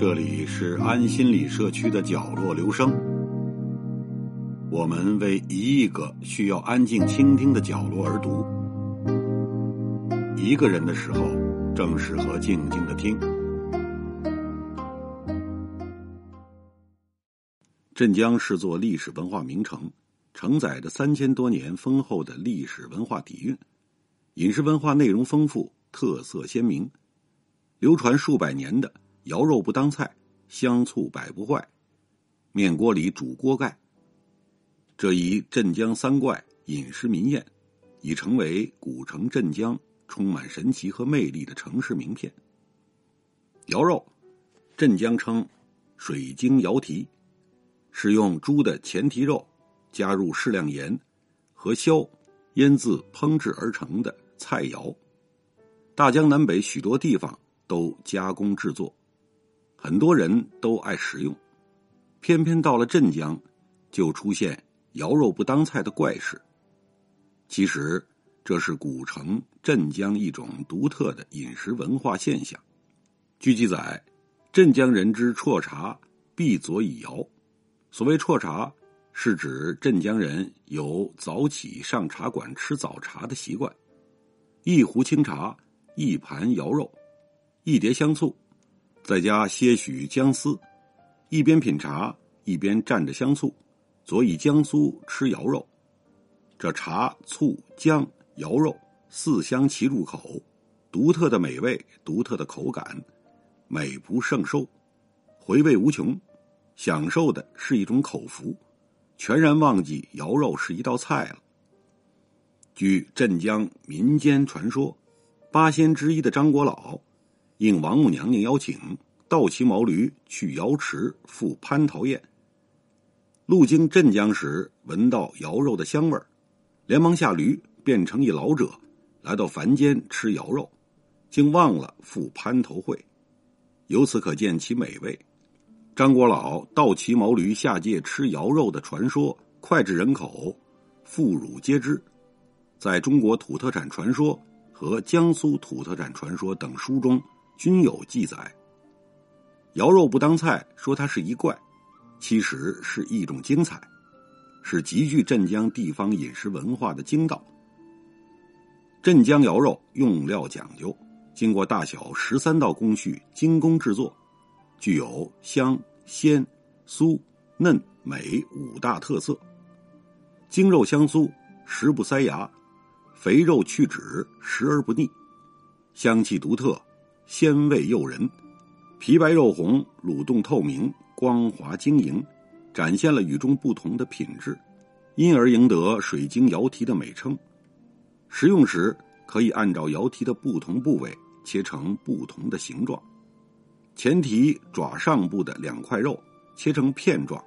这里是安心理社区的角落，留声。我们为一亿个需要安静倾听的角落而读。一个人的时候，正适合静静的听。镇江是座历史文化名城，承载着三千多年丰厚的历史文化底蕴，饮食文化内容丰富，特色鲜明，流传数百年的。肴肉不当菜，香醋摆不坏。面锅里煮锅盖，这一镇江三怪饮食民宴，已成为古城镇江充满神奇和魅力的城市名片。肴肉，镇江称水晶肴蹄，是用猪的前蹄肉加入适量盐和硝腌渍烹制而成的菜肴。大江南北许多地方都加工制作。很多人都爱食用，偏偏到了镇江，就出现肴肉不当菜的怪事。其实，这是古城镇江一种独特的饮食文化现象。据记载，镇江人之啜茶必佐以肴。所谓啜茶，是指镇江人有早起上茶馆吃早茶的习惯。一壶清茶，一盘肴肉，一碟香醋。再加些许姜丝，一边品茶一边蘸着香醋，佐以姜酥吃肴肉。这茶、醋、姜、肴肉四香齐入口，独特的美味，独特的口感，美不胜收，回味无穷。享受的是一种口福，全然忘记肴肉是一道菜了。据镇江民间传说，八仙之一的张国老。应王母娘娘邀请，倒骑毛驴去瑶池赴蟠桃宴。路经镇江时，闻到肴肉的香味儿，连忙下驴，变成一老者，来到凡间吃肴肉，竟忘了赴蟠桃会。由此可见其美味。张国老倒骑毛驴下界吃肴肉的传说，脍炙人口，妇孺皆知。在中国土特产传说和江苏土特产传说等书中。均有记载。肴肉不当菜，说它是一怪，其实是一种精彩，是极具镇江地方饮食文化的精道。镇江肴肉用料讲究，经过大小十三道工序精工制作，具有香、鲜、酥、嫩、美五大特色。精肉香酥，食不塞牙；肥肉去脂，食而不腻；香气独特。鲜味诱人，皮白肉红，卤冻透明，光滑晶莹，展现了与众不同的品质，因而赢得“水晶瑶蹄”的美称。食用时可以按照瑶蹄的不同部位切成不同的形状，前蹄爪上部的两块肉切成片状，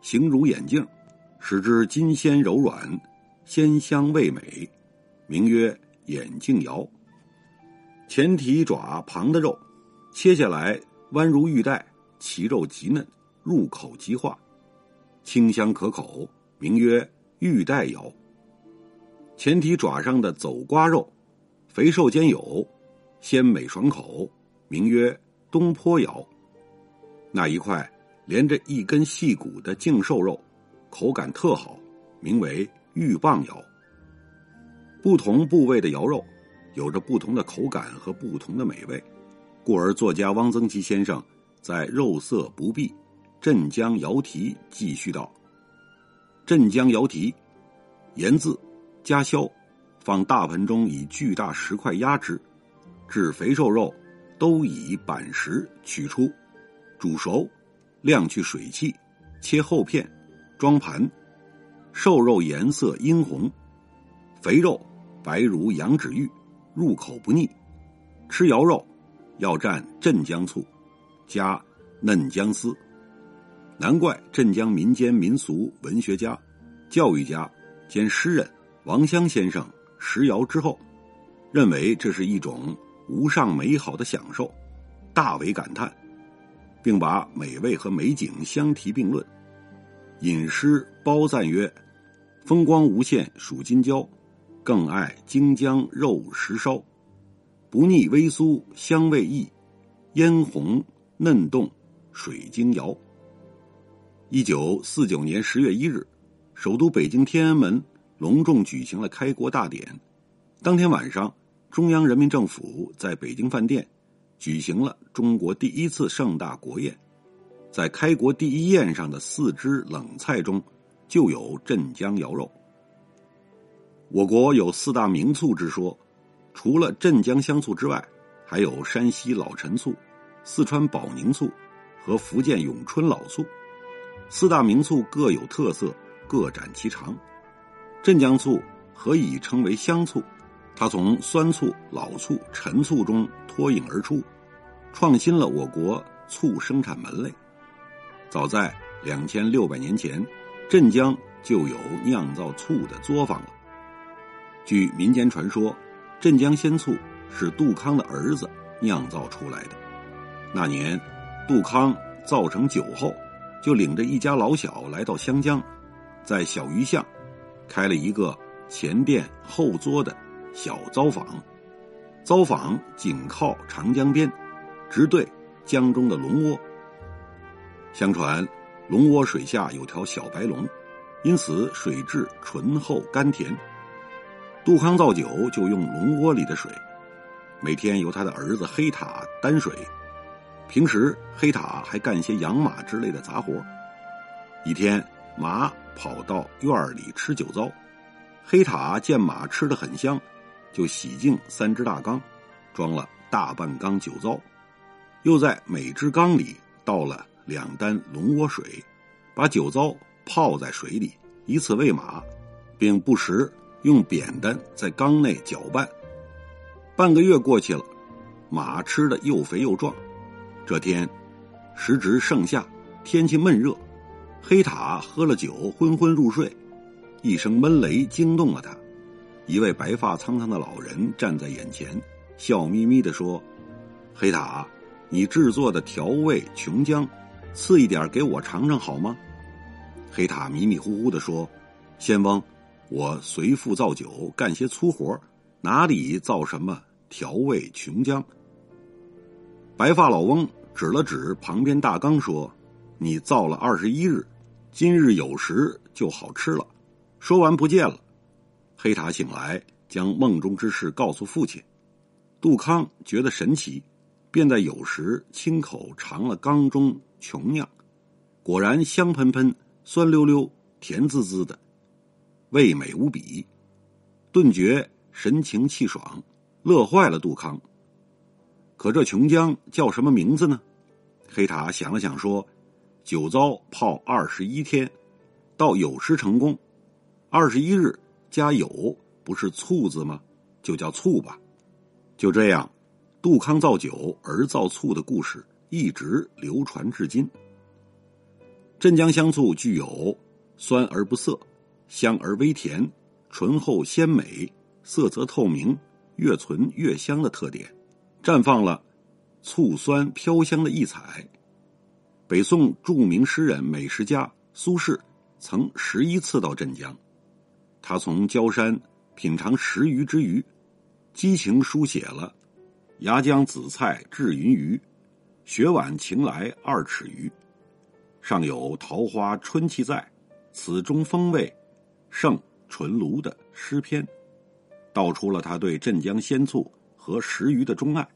形如眼镜，使之筋鲜柔软，鲜香味美，名曰眼镜瑶。前蹄爪旁的肉，切下来弯如玉带，其肉极嫩，入口即化，清香可口，名曰玉带肴。前蹄爪上的走瓜肉，肥瘦兼有，鲜美爽口，名曰东坡窑。那一块连着一根细骨的净瘦肉，口感特好，名为玉棒窑。不同部位的肴肉。有着不同的口感和不同的美味，故而作家汪曾祺先生在《肉色不避镇江肴蹄》继续道：“镇江肴蹄，盐渍，加硝，放大盆中，以巨大石块压之，至肥瘦肉都以板石取出，煮熟，晾去水汽，切厚片，装盘。瘦肉颜色殷红，肥肉白如羊脂玉。”入口不腻，吃肴肉要蘸镇江醋，加嫩姜丝。难怪镇江民间民俗文学家、教育家兼诗人王湘先生食肴之后，认为这是一种无上美好的享受，大为感叹，并把美味和美景相提并论。饮诗褒赞曰：“风光无限数今朝，更爱京江肉食烧。不腻微酥香味溢，嫣红嫩动水晶摇。一九四九年十月一日，首都北京天安门隆重举行了开国大典。当天晚上，中央人民政府在北京饭店举行了中国第一次盛大国宴。在开国第一宴上的四只冷菜中，就有镇江肴肉。我国有四大名醋之说，除了镇江香醋之外，还有山西老陈醋、四川保宁醋和福建永春老醋。四大名醋各有特色，各展其长。镇江醋何以称为香醋？它从酸醋、老醋、陈醋中脱颖而出，创新了我国醋生产门类。早在两千六百年前，镇江就有酿造醋的作坊了。据民间传说，镇江鲜醋是杜康的儿子酿造出来的。那年，杜康造成酒后，就领着一家老小来到湘江，在小鱼巷开了一个前店后作的小糟坊。糟坊紧靠长江边，直对江中的龙窝。相传，龙窝水下有条小白龙，因此水质醇厚甘甜。杜康造酒就用龙窝里的水，每天由他的儿子黑塔担水。平时黑塔还干些养马之类的杂活。一天，马跑到院里吃酒糟，黑塔见马吃的很香，就洗净三只大缸，装了大半缸酒糟，又在每只缸里倒了。两担龙窝水，把酒糟泡在水里，以此喂马，并不时用扁担在缸内搅拌。半个月过去了，马吃的又肥又壮。这天，时值盛夏，天气闷热，黑塔喝了酒，昏昏入睡。一声闷雷惊动了他，一位白发苍苍的老人站在眼前，笑眯眯的说：“黑塔，你制作的调味琼浆。”赐一点给我尝尝好吗？黑塔迷迷糊糊的说：“仙翁，我随父造酒，干些粗活，哪里造什么调味琼浆？”白发老翁指了指旁边大缸说：“你造了二十一日，今日有时就好吃了。”说完不见了。黑塔醒来，将梦中之事告诉父亲。杜康觉得神奇，便在有时亲口尝了缸中。琼酿，果然香喷喷、酸溜溜、甜滋滋的，味美无比，顿觉神清气爽，乐坏了杜康。可这琼浆叫什么名字呢？黑塔想了想说：“酒糟泡二十一天，到酉时成功，二十一日加酉，不是醋字吗？就叫醋吧。”就这样，杜康造酒而造醋的故事。一直流传至今。镇江香醋具有酸而不涩、香而微甜、醇厚鲜美、色泽透明、越醇越香的特点，绽放了醋酸飘香的异彩。北宋著名诗人、美食家苏轼曾十一次到镇江，他从焦山品尝食鱼之余，激情书写了“崖江紫菜制云鱼”。雪晚晴来二尺余，上有桃花春气在，此中风味胜纯卢的诗篇，道出了他对镇江鲜醋和食鱼的钟爱。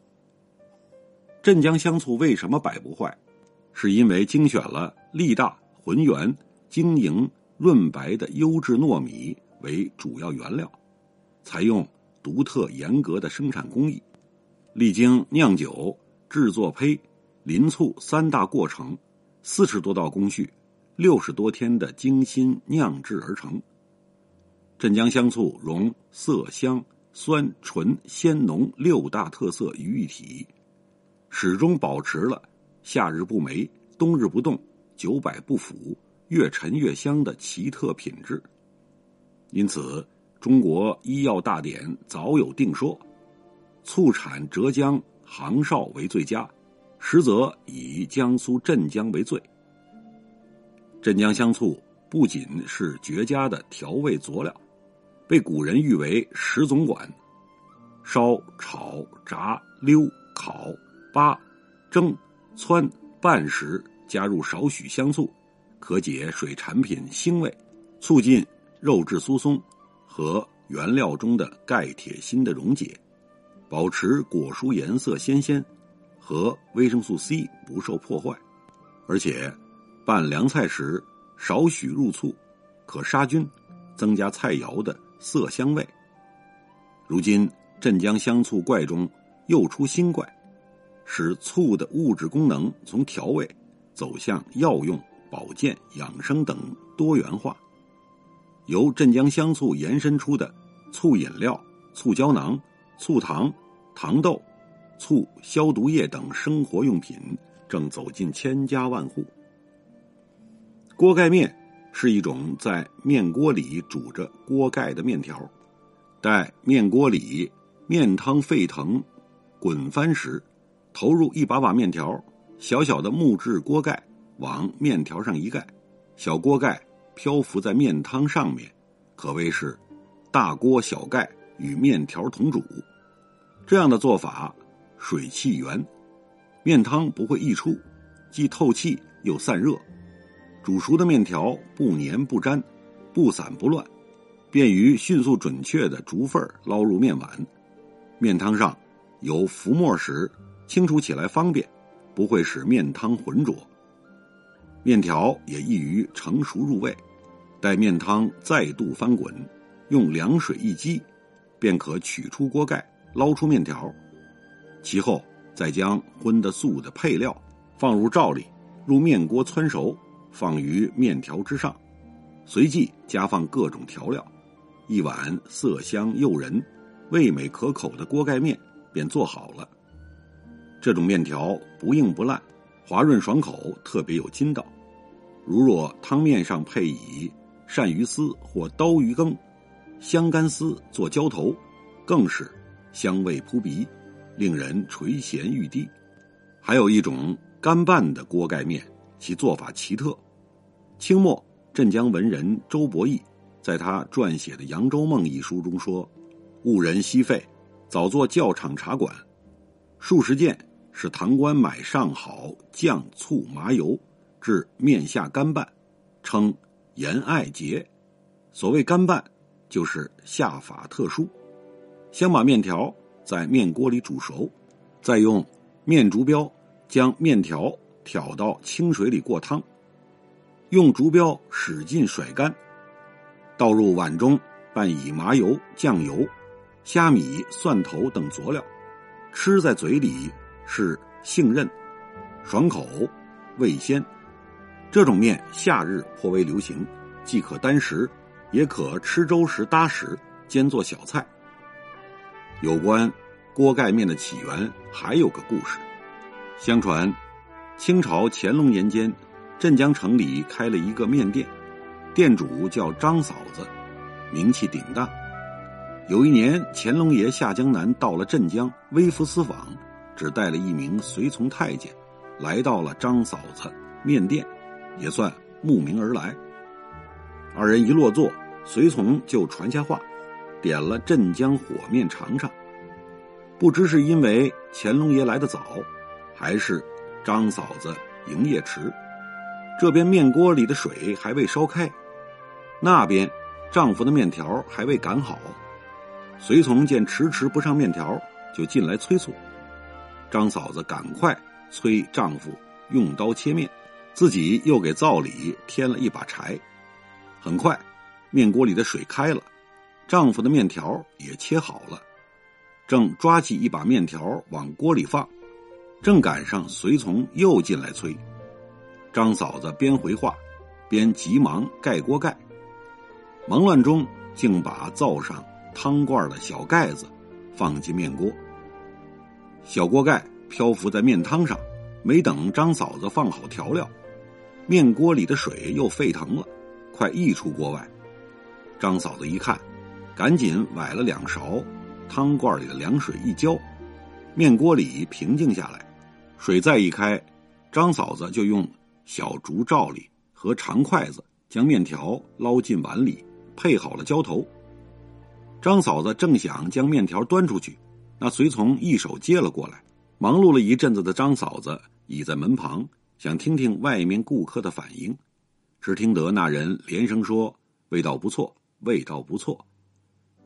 镇江香醋为什么百不坏？是因为精选了力大、浑圆、晶莹、润白的优质糯米为主要原料，采用独特严格的生产工艺，历经酿酒、制作胚。淋醋三大过程，四十多道工序，六十多天的精心酿制而成。镇江香醋融色香酸醇鲜浓六大特色于一体，始终保持了夏日不霉、冬日不冻、久摆不腐、越陈越香的奇特品质。因此，中国医药大典早有定说：醋产浙江杭绍为最佳。实则以江苏镇江为最。镇江香醋不仅是绝佳的调味佐料，被古人誉为十总管：烧、炒、炸、溜、烤、扒、蒸、汆、拌时，加入少许香醋，可解水产品腥味，促进肉质酥松和原料中的钙铁锌的溶解，保持果蔬颜色鲜鲜和维生素 C 不受破坏，而且拌凉菜时。少许入醋，可杀菌，增加菜肴的色香味。如今镇江香醋怪中又出新怪，使醋的物质功能从调味走向药用、保健、养生等多元化。由镇江香醋延伸出的醋饮料、醋胶囊、醋糖、糖豆、醋消毒液等生活用品，正走进千家万户。锅盖面是一种在面锅里煮着锅盖的面条，待面锅里面汤沸腾、滚翻时，投入一把把面条，小小的木质锅盖往面条上一盖，小锅盖漂浮在面汤上面，可谓是大锅小盖与面条同煮。这样的做法水气源，面汤不会溢出，既透气又散热。煮熟的面条不粘不粘，不散不乱，便于迅速准确的逐份捞入面碗。面汤上有浮沫时，清除起来方便，不会使面汤浑浊。面条也易于成熟入味。待面汤再度翻滚，用凉水一激，便可取出锅盖，捞出面条。其后再将荤的素的配料放入罩里，入面锅汆熟。放于面条之上，随即加放各种调料，一碗色香诱人、味美可口的锅盖面便做好了。这种面条不硬不烂，滑润爽口，特别有筋道。如若汤面上配以鳝鱼丝或刀鱼羹、香干丝做浇头，更是香味扑鼻，令人垂涎欲滴。还有一种干拌的锅盖面，其做法奇特。清末镇江文人周伯义在他撰写的《扬州梦》一书中说：“误人稀费，早做教场茶馆。数十件是堂官买上好酱醋麻油，至面下干拌，称盐爱节。所谓干拌，就是下法特殊，先把面条在面锅里煮熟，再用面竹标将面条挑到清水里过汤。”用竹标使劲甩干，倒入碗中，拌以麻油、酱油、虾米、蒜头等佐料，吃在嘴里是杏韧、爽口、味鲜。这种面夏日颇为流行，既可单食，也可吃粥时搭食，兼做小菜。有关锅盖面的起源，还有个故事。相传，清朝乾隆年间。镇江城里开了一个面店，店主叫张嫂子，名气鼎大。有一年，乾隆爷下江南，到了镇江微服私访，只带了一名随从太监，来到了张嫂子面店，也算慕名而来。二人一落座，随从就传下话，点了镇江火面尝尝。不知是因为乾隆爷来得早，还是张嫂子营业迟。这边面锅里的水还未烧开，那边丈夫的面条还未擀好。随从见迟迟不上面条，就进来催促。张嫂子赶快催丈夫用刀切面，自己又给灶里添了一把柴。很快，面锅里的水开了，丈夫的面条也切好了。正抓起一把面条往锅里放，正赶上随从又进来催。张嫂子边回话，边急忙盖锅盖。忙乱中，竟把灶上汤罐的小盖子放进面锅。小锅盖漂浮在面汤上，没等张嫂子放好调料，面锅里的水又沸腾了，快溢出锅外。张嫂子一看，赶紧崴了两勺汤罐里的凉水一浇，面锅里平静下来，水再一开，张嫂子就用。小竹罩里和长筷子将面条捞进碗里，配好了浇头。张嫂子正想将面条端出去，那随从一手接了过来。忙碌了一阵子的张嫂子倚在门旁，想听听外面顾客的反应。只听得那人连声说：“味道不错，味道不错，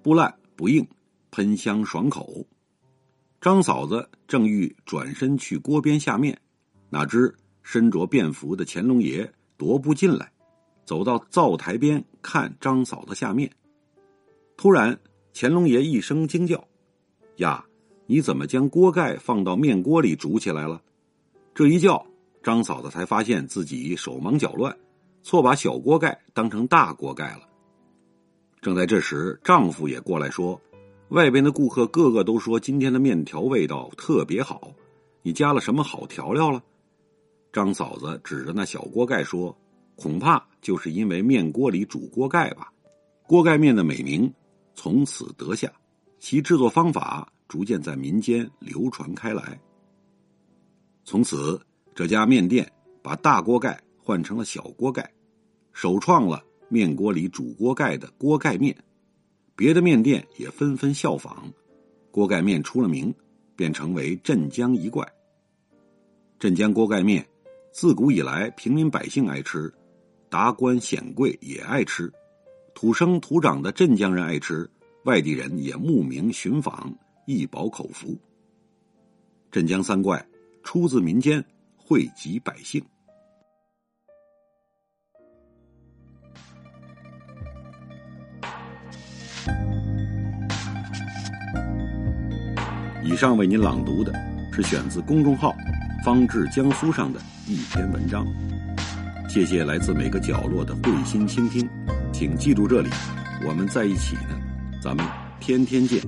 不烂不硬，喷香爽口。”张嫂子正欲转身去锅边下面，哪知身着便服的乾隆爷踱步进来，走到灶台边看张嫂子下面。突然，乾隆爷一声惊叫：“呀，你怎么将锅盖放到面锅里煮起来了？”这一叫，张嫂子才发现自己手忙脚乱，错把小锅盖当成大锅盖了。正在这时，丈夫也过来说。外边的顾客个个都说今天的面条味道特别好，你加了什么好调料了？张嫂子指着那小锅盖说：“恐怕就是因为面锅里煮锅盖吧。”锅盖面的美名从此得下，其制作方法逐渐在民间流传开来。从此，这家面店把大锅盖换成了小锅盖，首创了面锅里煮锅盖的锅盖面。别的面店也纷纷效仿，锅盖面出了名，便成为镇江一怪。镇江锅盖面自古以来，平民百姓爱吃，达官显贵也爱吃，土生土长的镇江人爱吃，外地人也慕名寻访，一饱口福。镇江三怪出自民间，惠及百姓。以上为您朗读的是选自公众号“方志江苏”上的一篇文章。谢谢来自每个角落的慧心倾听，请记住这里，我们在一起呢，咱们天天见。